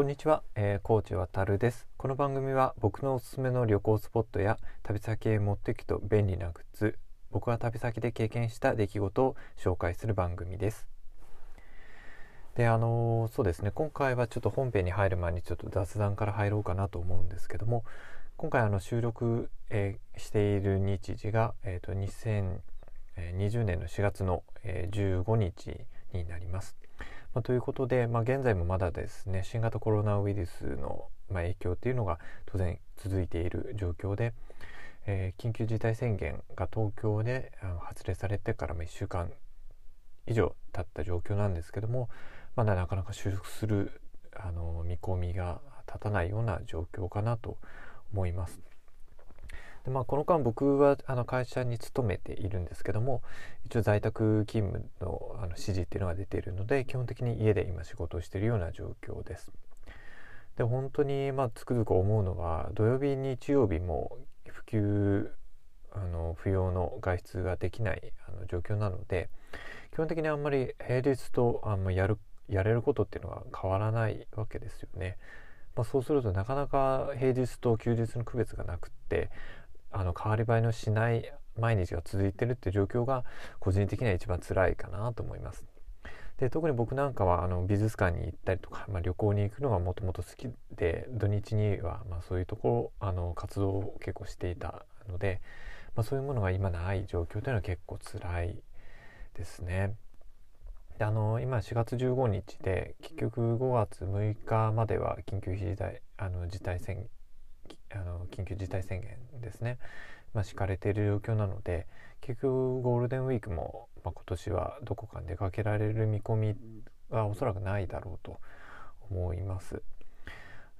こんにちは、えー、コーチ渡るです。この番組は僕のおすすめの旅行スポットや旅先へ持っていくと便利なグッズ、僕は旅先で経験した出来事を紹介する番組です。で、あのー、そうですね、今回はちょっと本編に入る前にちょっと雑談から入ろうかなと思うんですけども、今回あの収録、えー、している日時が、えーと、2020年の4月の、えー、15日になります。まあ、ということで、まあ、現在もまだですね新型コロナウイルスの、ま、影響っていうのが当然続いている状況で、えー、緊急事態宣言が東京で発令されてから1週間以上経った状況なんですけどもまだなかなか修復するあの見込みが立たないような状況かなと思います。でまあ、この間僕はあの会社に勤めているんですけども一応在宅勤務のあの指示っていうのが出ているので基本的に家で今仕事をしているような状況です。で本当にまあつくづく思うのは土曜日日曜日も普及あの不要の外出ができないあの状況なので基本的にあんまり平日とあんまやるやれることっていうのは変わらないわけですよね。まあ、そうするとなかなか平日と休日の区別がなくってあの変わり映えのしない毎日が続いてるっていう状況が個人的には一番辛いかなと思います。で特に僕なんかはあの美術館に行ったりとか、まあ、旅行に行くのがもともと好きで土日にはまあそういうところあの活動を結構していたので、まあ、そういうものが今ない状況というのは結構辛いですね。であの今4月15日で結局5月6日までは緊急事態あの事態宣あの緊急事態宣言ですね、まあ、敷かれている状況なので結局ゴールデンウィークも、まあ、今年はどこかに出かけられる見込みはおそらくないだろうと思います。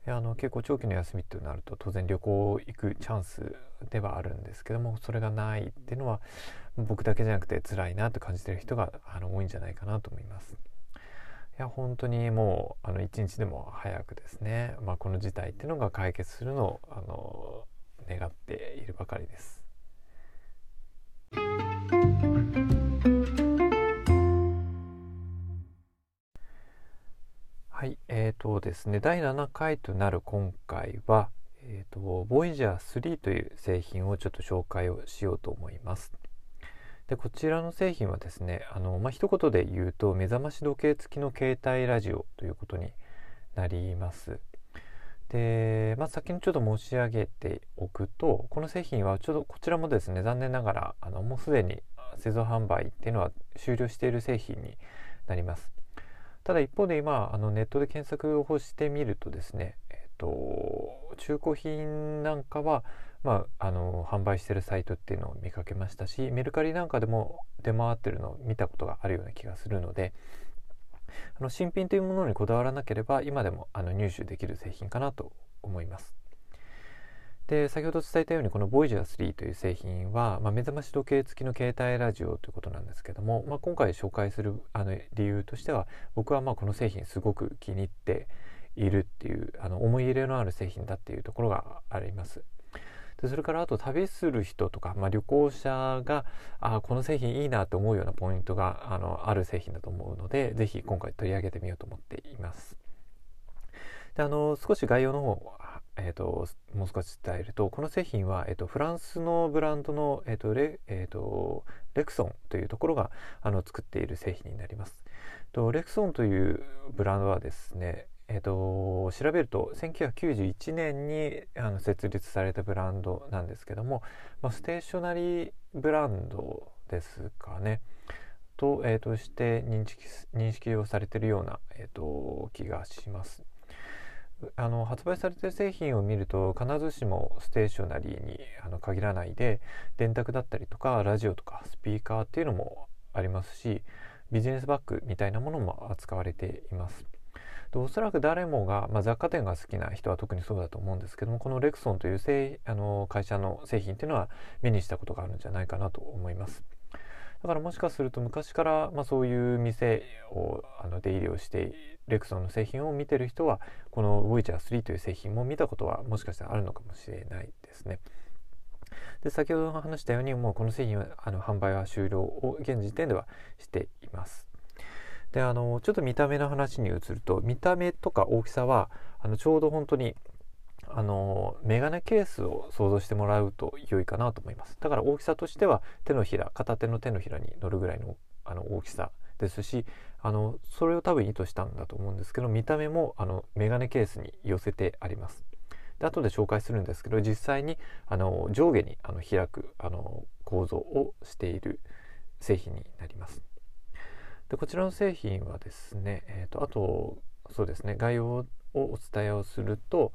あの結構長期の休みってなると当然旅行行くチャンスではあるんですけどもそれがないっていうのは僕だけじゃなくて辛いなと感じてる人があの多いんじゃないかなと思います。や本当にもうあの一日でも早くですね、まあ、この事態っていうのが解決するのをあの願っているばかりです。はい、えーとですね、第7回となる今回は、えーと、とボイジャー3という製品をちょっと紹介をしようと思います。でこちらの製品はですねあの、まあ、一言で言うと目覚まし時計付きの携帯ラジオということになります。で、まあ、先にちょっと申し上げておくとこの製品はちょっとこちらもですね残念ながらあのもうすでに製造販売っていうのは終了している製品になります。ただ一方で今あのネットで検索をしてみるとですね、えっと、中古品なんかはまあ、あの販売してるサイトっていうのを見かけましたしメルカリなんかでも出回ってるのを見たことがあるような気がするのであの新品というものにこだわらなければ今でもあの入手できる製品かなと思います。で先ほど伝えたようにこの Voyager3 という製品は、まあ、目覚まし時計付きの携帯ラジオということなんですけども、まあ、今回紹介するあの理由としては僕はまあこの製品すごく気に入っているっていうあの思い入れのある製品だっていうところがあります。でそれからあと旅する人とか、まあ、旅行者があこの製品いいなと思うようなポイントがあのある製品だと思うので是非今回取り上げてみようと思っています。であの少し概要の方えーと、もう少し伝えるとこの製品は、えーと、フランスのブランドの、えーとレえー、とレクソンというところがあの作っている製品になります。とレクソンというブランドはですね、えーと、調べると1991年にあの設立されたブランドなんですけども、まあ、ステーショナリーブランドですかねと,、えー、として認識認識をされてるような、えーと、気がします。あの発売されてる製品を見ると必ずしもステーショナリーにあの限らないで電卓だったりとかラジオとかスピーカーっていうのもありますしビジネスバッグみたいなものも扱われています。でおそらく誰もが、まあ、雑貨店が好きな人は特にそうだと思うんですけどもこのレクソンという製あの会社の製品っていうのは目にしたことがあるんじゃないかなと思います。だからもしかすると昔から、まあ、そういう店をあの出入りをしてレクソンの製品を見てる人はこの Voyager3 という製品も見たことはもしかしたらあるのかもしれないですね。で先ほど話したようにもうこの製品はあの販売は終了を現時点ではしています。であのちょっと見た目の話に移ると見た目とか大きさはあのちょうど本当にあのメガネケースを想像してもらうと良いかなと思います。だから大きさとしては手のひら片手の手のひらに乗るぐらいのあの大きさですしあのそれを多分意図したんだと思うんですけど見た目もあのメガネケースに寄せてあります。で後で紹介するんですけど実際にあの上下にあの開くあの構造をしている製品になります。でこちらの製品はですね、えーと、あとそうですね概要をお伝えをすると,、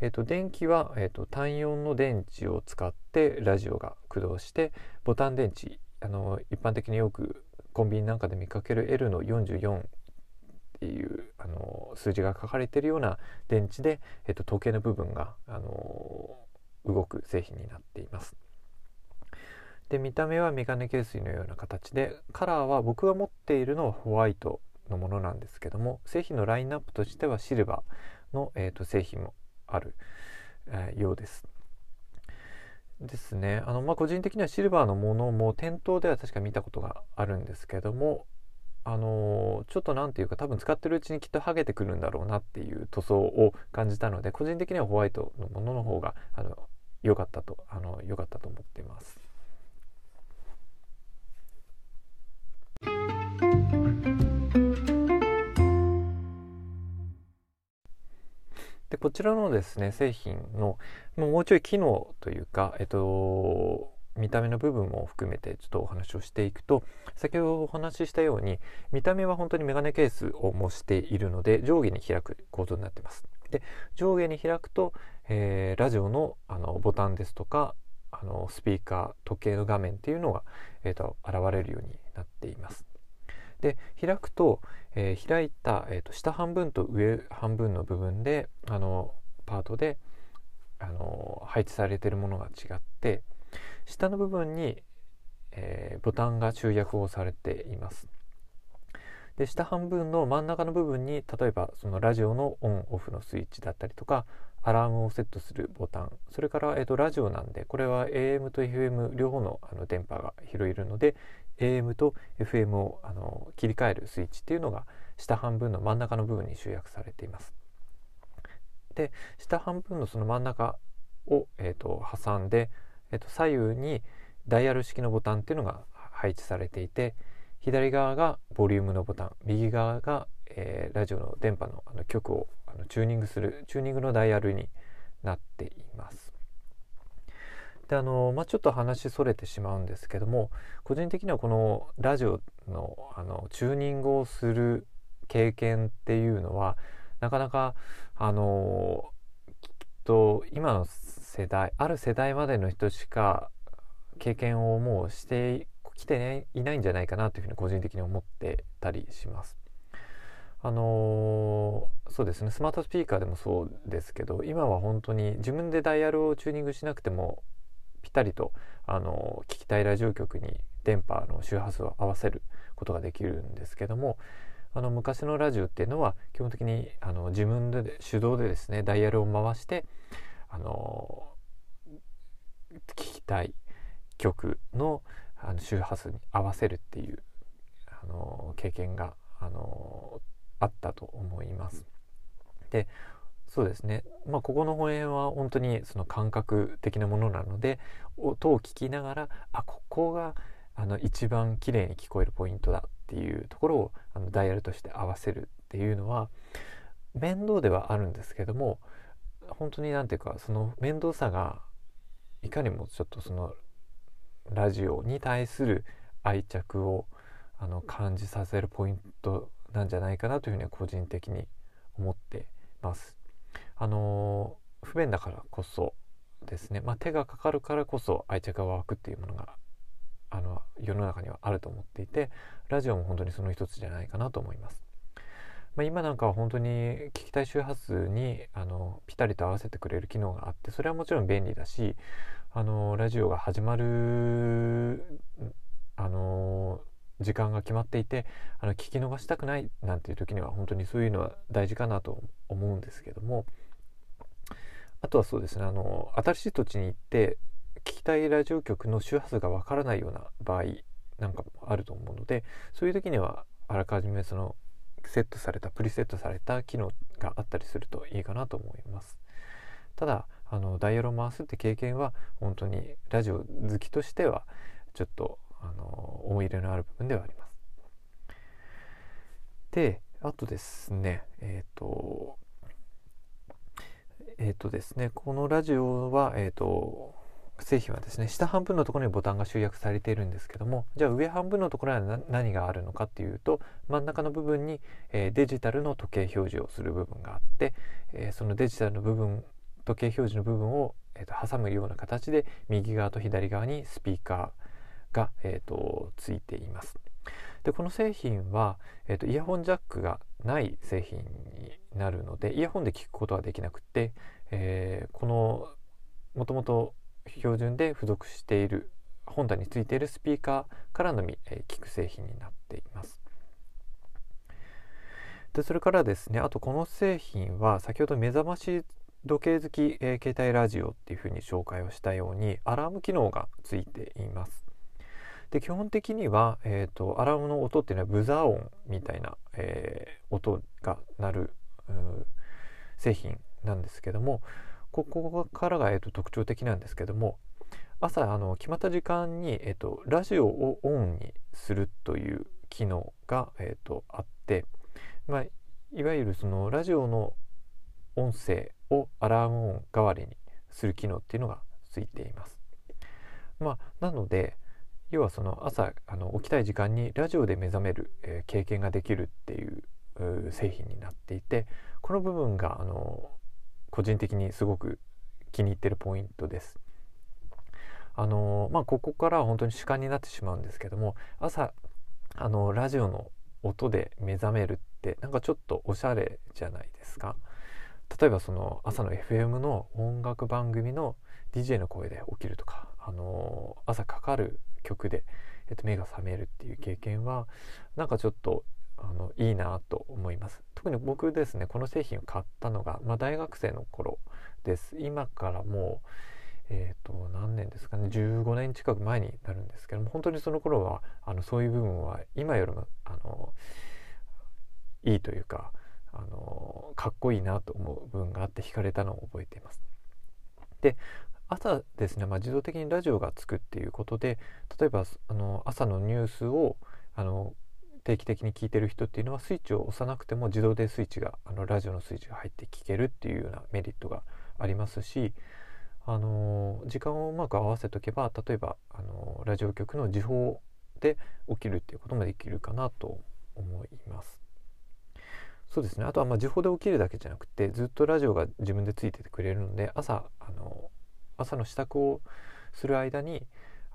えーと、電気は、えーと、単4の電池を使ってラジオが駆動してボタン電池あの一般的によくコンビニなんかで見かける L の44っていうあの数字が書かれているような電池で、えっと、時計の部分があの動く製品になっています。で見た目はメガネケースのような形でカラーは僕が持っているのはホワイトのものなんですけども製品のラインナップとしてはシルバーの、えーと、製品もある、えー、ようです。ですねあの、まあ、個人的にはシルバーのものも店頭では確か見たことがあるんですけどもあのちょっと何て言うか多分使ってるうちにきっと剥げてくるんだろうなっていう塗装を感じたので個人的にはホワイトのものの方があの良かったとあの良かったと思っています。でこちらのですね製品のもうちょい機能というか、えっと、見た目の部分も含めてちょっとお話をしていくと先ほどお話ししたように見た目は本当にメガネケースを模しているので上下に開く構造になっています。で上下に開くと、えー、ラジオのあのボタンですとかあのスピーカー時計の画面っていうのが、えーと現れるようになっています。で開くと、えー、開いた、えーと、下半分と上半分の部分であのパートであの配置されているものが違って下の部分に、えー、ボタンが集約をされています。で下半分の真ん中の部分に例えばそのラジオのオンオフのスイッチだったりとかアラームをセットするボタンそれから、えーと、ラジオなんでこれは AM と FM 両方のあの電波が拾えるので AM と FM をあの切り替えるスイッチっていうのが下半分の真ん中の部分に集約されています。で下半分のその真ん中を、えーと、挟んで、えーと、左右にダイヤル式のボタンっていうのが配置されていて左側がボリュームのボタン右側が、えー、ラジオの電波のあの曲をあのチューニングするチューニングのダイヤルになっています。であの、まあ、ちょっと話それてしまうんですけども個人的にはこのラジオのあのチューニングをする経験っていうのはなかなかあのきっと今の世代ある世代までの人しか経験をもうしてきて、ね、いないんじゃないかなというふうに個人的に思ってたりします。あのー、そうですねスマートスピーカーでもそうですけど今は本当に自分でダイヤルをチューニングしなくてもぴったりとあの聞きたいラジオ局に電波の周波数を合わせることができるんですけどもあの昔のラジオっていうのは基本的にあの自分で手動でですねダイヤルを回してあの聞きたい曲のあの周波数に合わせるっていうあの経験があのあったと思います。でそうですね、まあ、ここの本園は本当にその感覚的なものなので音を聞きながらあここがあの一番綺麗に聞こえるポイントだっていうところをあのダイヤルとして合わせるっていうのは面倒ではあるんですけども本当に何ていうかその面倒さがいかにもちょっとそのラジオに対する愛着をあの感じさせるポイントなんじゃないかなというふうには個人的に思ってます。あの不便だからこそですね、まあ、手がかかるからこそ愛着が湧くっていうものがあの世の中にはあると思っていてラジオも本当にその一つじゃないかなと思います。まあ、今なんかは本当に聞きたい周波数にあのピタリと合わせてくれる機能があってそれはもちろん便利だしあのラジオが始まるあの時間が決まっていてあの聞き逃したくないなんていう時には本当にそういうのは大事かなと思うんですけどもあとはそうですねあの新しい土地に行って聞きたいラジオ局の周波数がわからないような場合なんかもあると思うのでそういう時にはあらかじめそのセットされたプリセットされた機能があったりするといいかなと思います。ただあのダイヤルを回すって経験は本当にラジオ好きとしてはちょっとあの思い入れのある部分ではあります。であとですねえっ、ー、とえっ、ー、とですねこのラジオはえっ、ー、と製品はですね下半分のところにボタンが集約されているんですけどもじゃあ上半分のところには何があるのかっていうと真ん中の部分に、えー、デジタルの時計表示をする部分があって、え、そのデジタルの部分時計表示の部分を、えーと、挟むような形で右側と左側にスピーカーが、えーと、ついています。でこの製品は、えーと、イヤホンジャックがない製品になるのでイヤホンで聞くことはできなくて、えー、このもともと標準で付属している本体についているスピーカーからのみ、えー、聞く製品になっています。でそれからですねあとこの製品は先ほど目覚まし時計好き、えー、携帯ラジオっていうふうに紹介をしたようにアラーム機能がついています。で基本的には、えーと、アラームの音っていうのはブザー音みたいな、えー、音が鳴る製品なんですけどもここからが、えーと、特徴的なんですけども朝あの決まった時間に、えーと、ラジオをオンにするという機能が、えー、とあって、まあ、いわゆるそのラジオの音声をアラーム音代わりにする機能っていうのがついています。まあ、なので要はその朝あの起きたい時間にラジオで目覚める、えー、経験ができるっていう製品になっていてこの部分があの個人的にすごく気に入ってるポイントです。あのまあここからは本当に主観になってしまうんですけども朝あのラジオの音で目覚めるってなんかちょっとおしゃれじゃないですか。例えばその朝の FM の音楽番組の DJ の声で起きるとか、あの朝かかる曲で、えっと、目が覚めるっていう経験はなんかちょっとあのいいなと思います特に僕ですねこの製品を買ったのが、まあ、大学生の頃です今からもうえっ、ー、と何年ですかね15年近く前になるんですけども本当にその頃はあのそういう部分は今よりもあのいいというかあのかっこいいなと思う部分があって惹かれたのを覚えています。で朝ですね、まあ、自動的にラジオがつくっていうことで例えばあの朝のニュースをあの定期的に聞いてる人っていうのはスイッチを押さなくても自動でスイッチがあのラジオのスイッチが入って聞けるっていうようなメリットがありますしあの時間をうまく合わせとけば例えばあのラジオ局の時報で起きるっていうこともできるかなと思います。そうですねあとはまあ時報で起きるだけじゃなくてずっとラジオが自分でついててくれるので朝あの朝の支度をする間に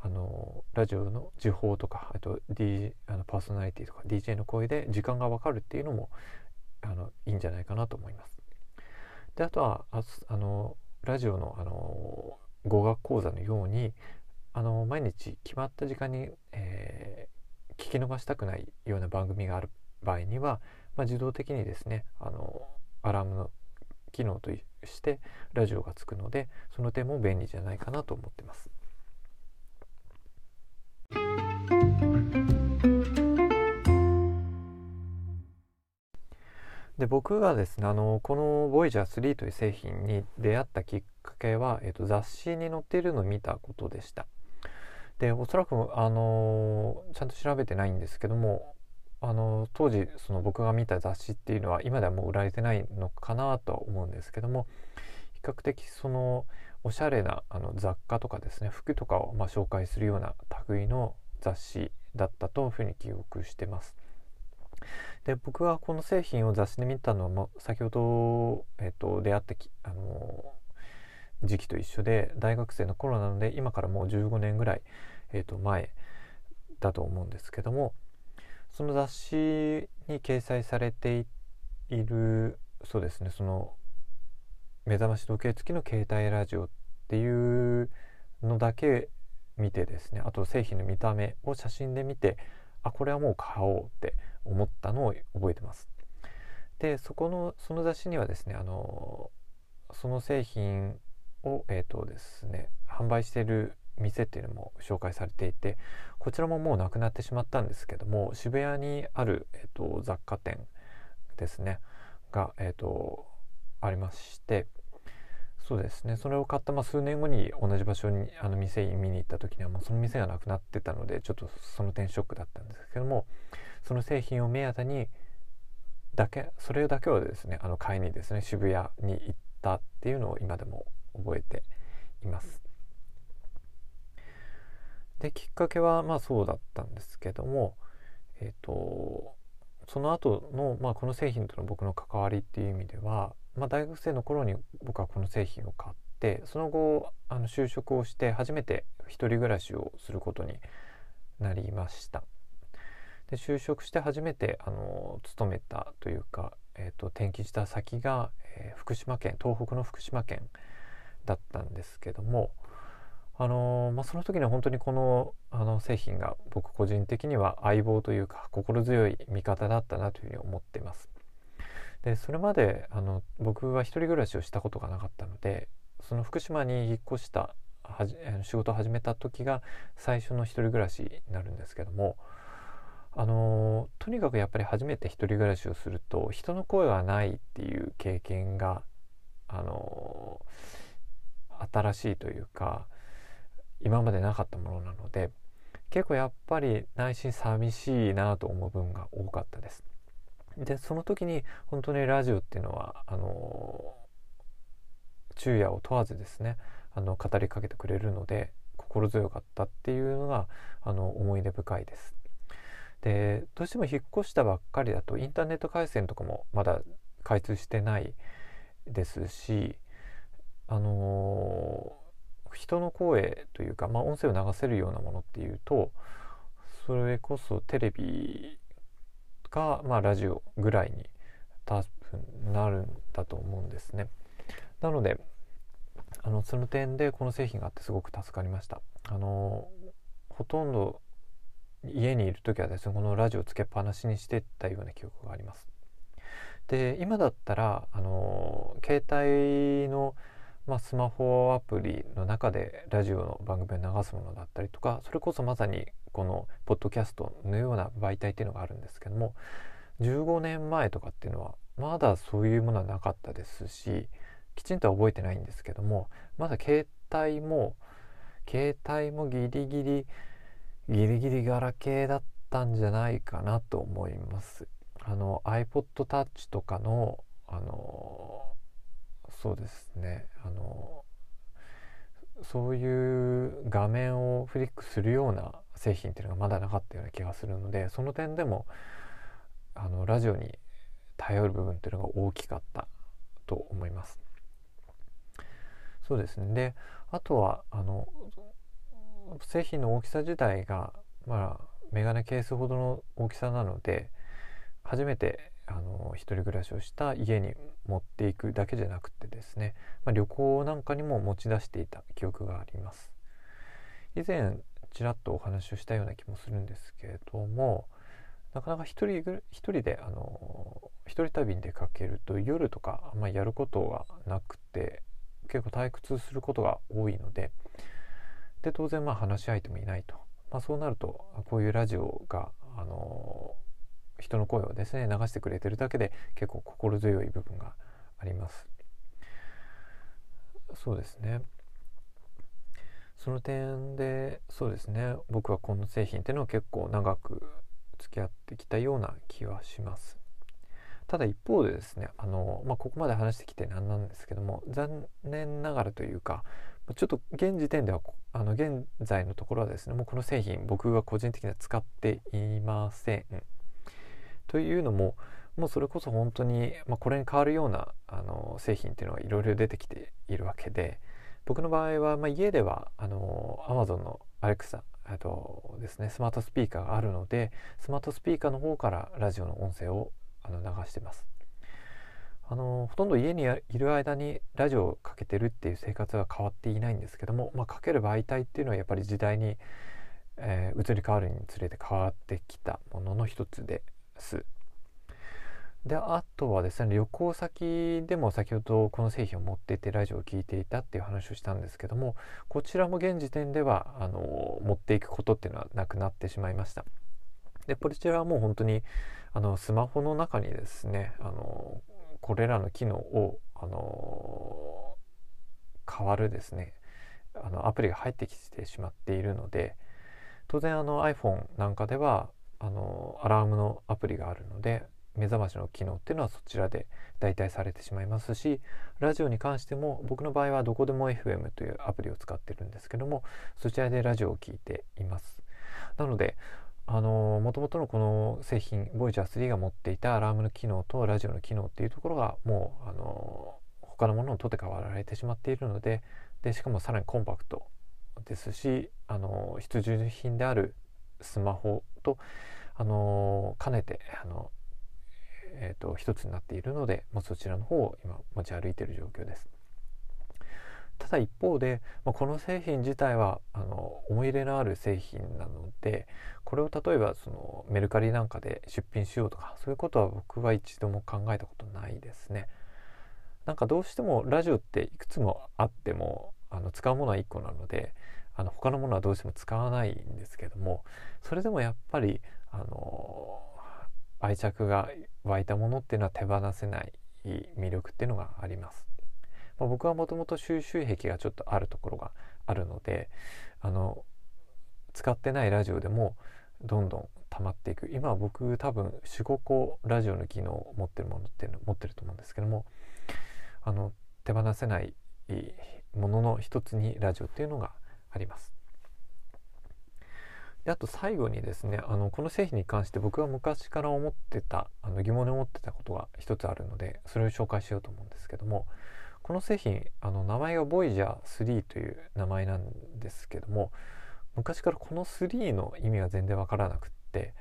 あのラジオの時報とかあと、D、あのパーソナリティとか DJ の声で時間が分かるっていうのもあのいいんじゃないかなと思います。であとはああのラジオのあの語学講座のようにあの毎日決まった時間に、えー、聞き逃したくないような番組がある場合には、まあ、自動的にですねあのアラームの機能としてラジオがつくのでその点も便利じゃないかなと思ってます。で僕がですねあのこの Voyager3 という製品に出会ったきっかけは、えーと、雑誌に載っているのを見たことでしたでおそらくあのちゃんと調べてないんですけどもあの当時その僕が見た雑誌っていうのは今ではもう売られてないのかなとは思うんですけども比較的そのおしゃれなあの雑貨とかですね服とかをま紹介するような類の雑誌だったというふうに記憶してます。で僕はこの製品を雑誌で見たのはも先ほど、えーと、出会ったあの時期と一緒で大学生の頃なので今からもう15年ぐらい、えーと前だと思うんですけどもその雑誌に掲載されているそうですねその目覚まし時計付きの携帯ラジオっていうのだけ見てですねあと製品の見た目を写真で見てあこれはもう買おうって思ったのを覚えてます。でそこのその雑誌にはですねあのその製品をえっ、ー、とですね販売してる店っていうのも紹介されていてこちらももうなくなってしまったんですけども渋谷にある、えーと、雑貨店ですねが、えーと、ありましてそうですねそれを買った、まあ、数年後に同じ場所にあの店に見に行った時にはもうその店がなくなってたのでちょっとその点ショックだったんですけどもその製品を目当てにだけそれだけはですねあの買いにですね渋谷に行ったっていうのを今でも覚えています。できっかけはまあそうだったんですけどもえっ、ー、とその後のまあこの製品との僕の関わりっていう意味では、まあ、大学生の頃に僕はこの製品を買ってその後あの就職をして初めて1人暮らしをすることになりました。で就職して初めてあの勤めたというか、えーと、転勤した先が、えー、福島県東北の福島県だったんですけども、あのまあ、その時には本当にこのあの製品が僕個人的には相棒というか心強い味方だったなというふうに思っています。でそれまであの僕は一人暮らしをしたことがなかったのでその福島に引っ越したはじ仕事を始めた時が最初の一人暮らしになるんですけどもあのとにかくやっぱり初めて一人暮らしをすると人の声がないっていう経験があの新しいというか今までなかったものなので結構やっぱり内心寂しいなと思う部分が多かったです。でその時に本当にラジオっていうのはあの昼夜を問わずですねあの語りかけてくれるので心強かったっていうのがあの思い出深いです。でどうしても引っ越したばっかりだとインターネット回線とかもまだ開通してないですしあの、人の声というか、まあ、音声を流せるようなものっていうとそれこそテレビか、まあ、ラジオぐらいに多分なるんだと思うんですね。なのであのその点でこの製品があってすごく助かりました。あのほとんど家にいる時はですねこのラジオつけっぱなしにしてたような記憶があります。で今だったらあの携帯の、まあ、スマホアプリの中でラジオの番組を流すものだったりとかそれこそまさにこのポッドキャストのような媒体っていうのがあるんですけども15年前とかっていうのはまだそういうものはなかったですしきちんとは覚えてないんですけどもまだ携帯も携帯もギリギリギリギリガラケーだったんじゃないかなと思います。iPod Touch とかのあのそうですねあのそういう画面をフリックするような製品っていうのがまだなかったような気がするのでその点でもあのラジオに頼る部分っていうのが大きかったと思います。そうですねであとはあの製品の大きさ自体がまあメガネケースほどの大きさなので初めてあの一人暮らしをした家に持っていくだけじゃなくてですね、まあ、旅行なんかにも持ち出していた記憶があります。以前ちらっとお話をしたような気もするんですけれどもなかなか一人一人であの一人旅に出かけると夜とかあんまりやることがなくて結構退屈することが多いのでで当然まあ話し相手もいないと、まあ、そうなるとこういうラジオが、あの人の声をですね流してくれてるだけで結構心強い部分があります。そうですねその点でそうですね僕はこの製品っていうのを結構長く付き合ってきたような気はします。ただ一方でですねあの、まあ、ここまで話してきて何なんですけども残念ながらというかちょっと現時点ではあの現在のところはですねもうこの製品僕が個人的には使っていません。というのももうそれこそ本当に、まあ、これに変わるようなあの製品っていうのがいろいろ出てきているわけで僕の場合は、まあ、家ではあの Amazon の Alexa とですねスマートスピーカーがあるのでスマートスピーカーの方からラジオの音声をあの流してます。あのほとんど家にいる間にラジオをかけてるっていう生活は変わっていないんですけども、まあ、かける媒体っていうのはやっぱり時代に、えー、移り変わるにつれて変わってきたものの一つで。であとはですね旅行先でも先ほどこの製品を持っていてラジオを聴いていたっていう話をしたんですけどもこちらも現時点ではあの持っていくことっていうのはなくなってしまいました。でこちらはもう本当にあのスマホの中にですねあのこれらの機能をあの変わるですねあのアプリが入ってきてしまっているので当然あの iPhone なんかではあのアラームのアプリがあるので目覚ましの機能っていうのはそちらで代替されてしまいますしラジオに関しても僕の場合はどこでも FM というアプリを使ってるんですけどもそちらでラジオを聴いています。なのであのもともとのこの製品 Voyager 3が持っていたアラームの機能とラジオの機能っていうところがもうあの他のものを取って代わられてしまっているのででしかもさらにコンパクトですしあの必需品であるスマホとあの兼ねてあのえーと、一つになっているので、まあ、そちらの方を今持ち歩いている状況です。ただ一方で、まあ、この製品自体はあの思い入れのある製品なのでこれを例えばそのメルカリなんかで出品しようとかそういうことは僕は一度も考えたことないですね。なんかどうしてもラジオっていくつもあってもあの使うものは1個なのであの他のものはどうしても使わないんですけどもそれでもやっぱりあの愛着が湧いたものっていうのは手放せない魅力っていうのがあります。まあ、僕はもともと収集癖がちょっとあるところがあるのであの使ってないラジオでもどんどん溜まっていく今僕多分45個ラジオの機能を持ってるものっていうのを持ってると思うんですけどもあの手放せないものの一つにラジオっていうのがあります。であと最後にですねあのこの製品に関して僕が昔から思ってたあの疑問に思ってたことが一つあるのでそれを紹介しようと思うんですけどもこの製品あの名前が Voyager3 という名前なんですけども昔からこの3の意味が全然わからなくって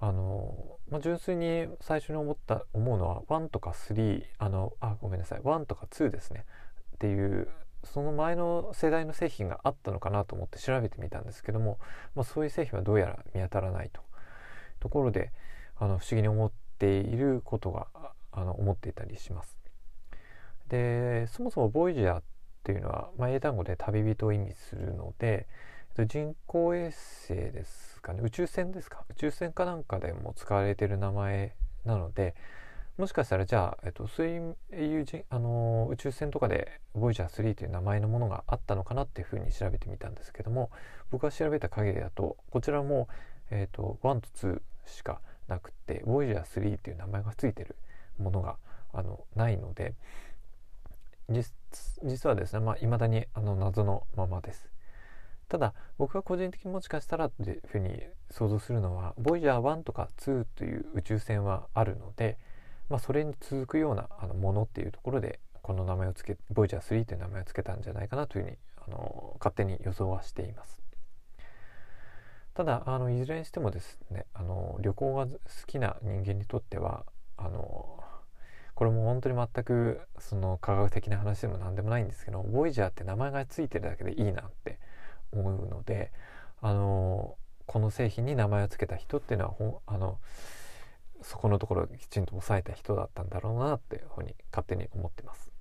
あの、まあ、純粋に最初に思った思うのは1とか3あのあごめんなさい1とか2ですねっていうその前の世代の製品があったのかなと思って調べてみたんですけども、まあ、そういう製品はどうやら見当たらないと。ところであの不思議に思っていることがあの思っていたりします。でそもそもボイジャーっていうのは、まあ、英単語で旅人を意味するので人工衛星ですかね。宇宙船ですか。宇宙船かなんかでも使われている名前なのでもしかしたらじゃあ、えっと、そういうあの宇宙船とかで Voyager3 という名前のものがあったのかなっていうふうに調べてみたんですけども僕が調べた限りだとこちらも、えっと、1と2しかなくて Voyager3 という名前がついてるものがあのないので実はですね、まあ、未だにあの謎のままです。ただ僕が個人的にもしかしたらっていうふうに想像するのは Voyager1 とか2という宇宙船はあるのでまあ、それに続くようなあのものっていうところでこの名前を付けボイジャー3という名前を付けたんじゃないかなというふうにあの勝手に予想はしています。ただあのいずれにしてもですねあの旅行が好きな人間にとってはあのこれも本当に全くその科学的な話でも何でもないんですけどボイジャーって名前が付いてるだけでいいなって思うのであのこの製品に名前を付けた人っていうのはほあのそこのところをきちんと抑えた人だったんだろうなっていうふうに勝手に思ってます。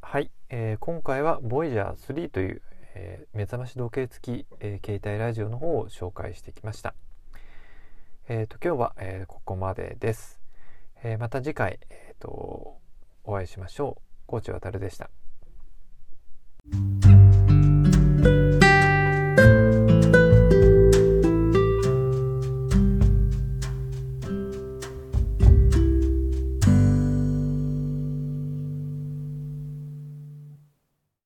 はい、えー、今回は Voyager3 という、えー、目覚まし時計付き、えー、携帯ラジオの方を紹介してきました。えっ、ー、と今日は、えー、ここまでです。えー、また次回、えーと、お会いしましょう。コーチ渡でした。